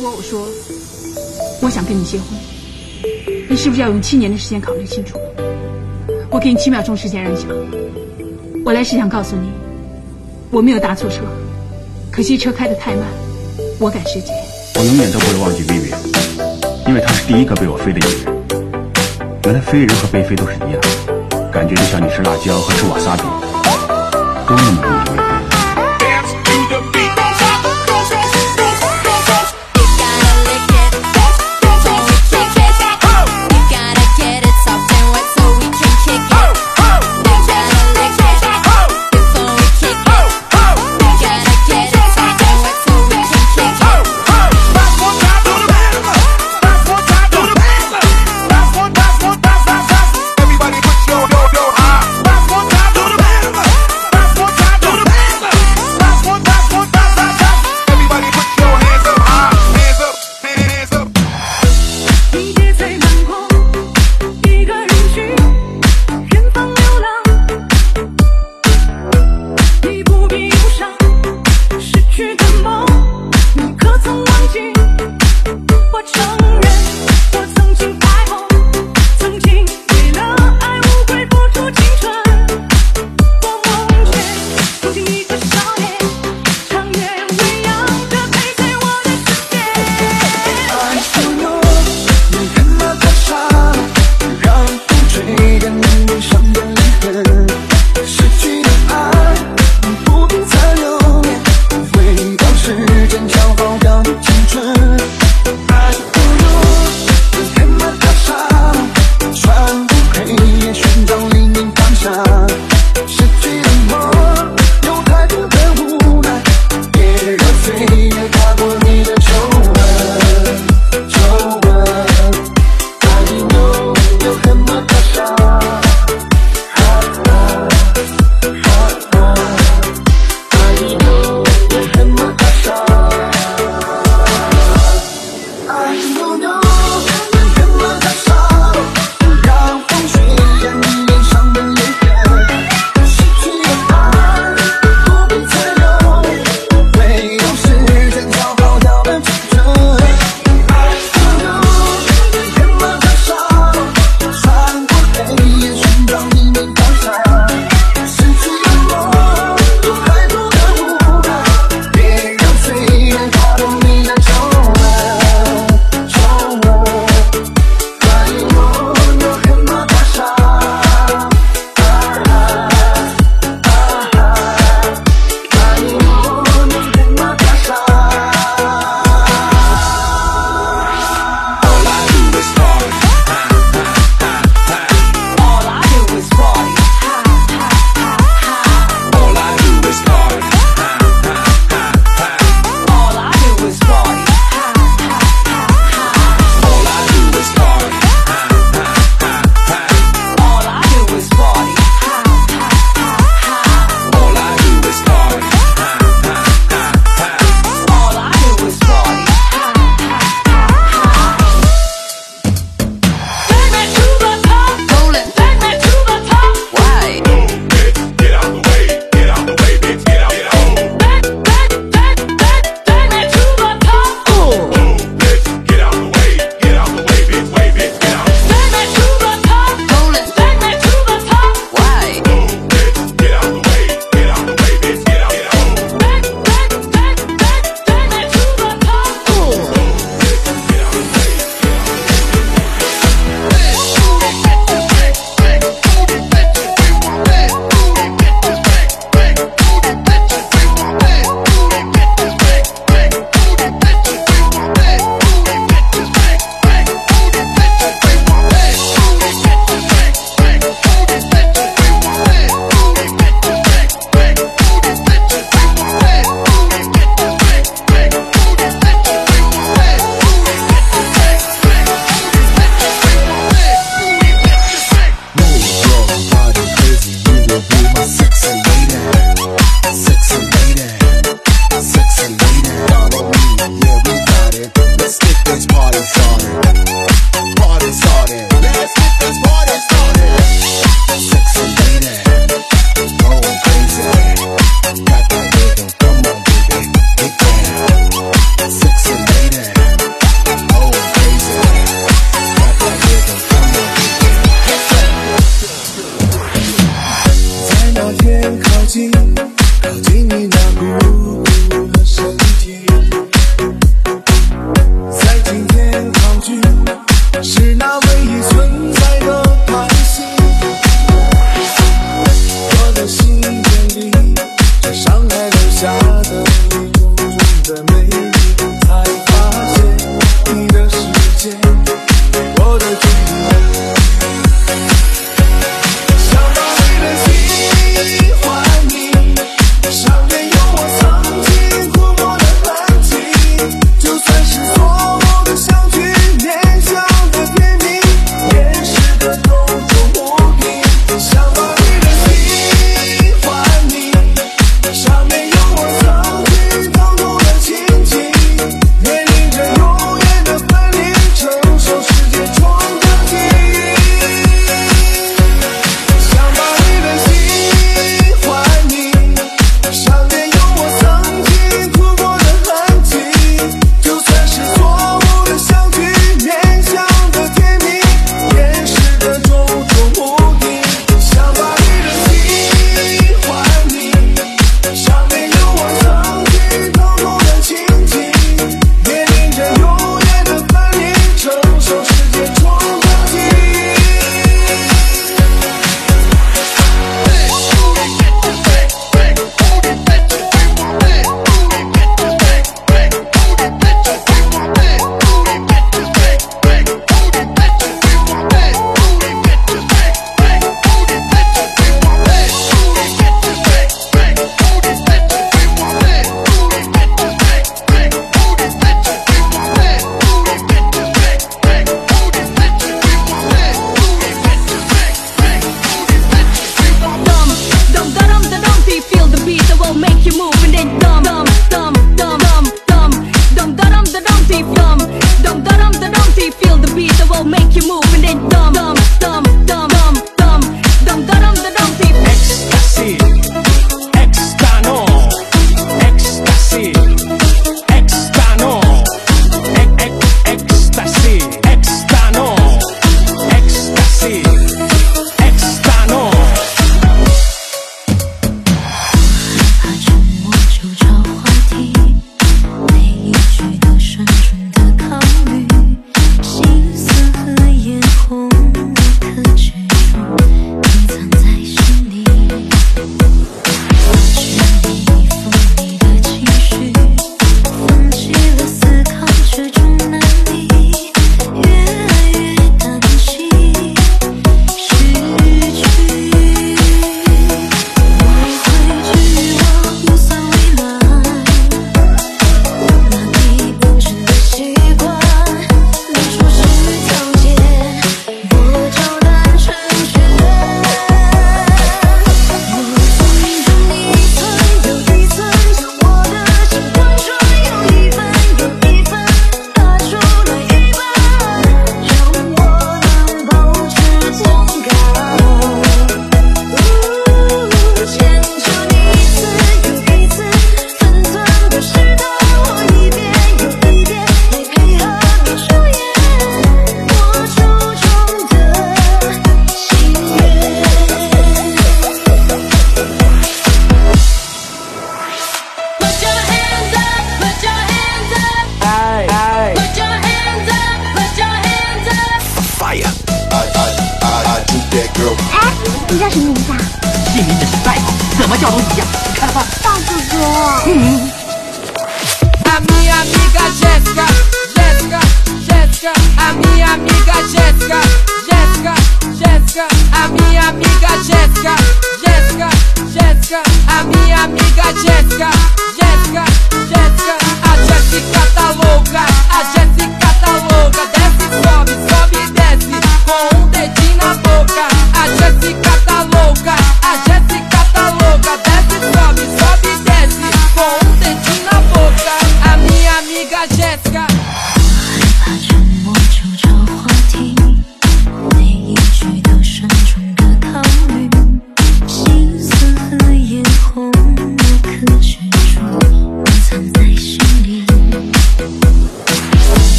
如果我说我想跟你结婚，你是不是要用七年的时间考虑清楚？我给你七秒钟时间让你想。我来是想告诉你，我没有搭错车，可惜车开得太慢，我赶时间。我永远都不会忘记薇薇，因为她是第一个被我飞的女人。原来飞人和被飞都是一样，感觉就像你吃辣椒和吃瓦萨比，都那么容易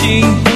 心。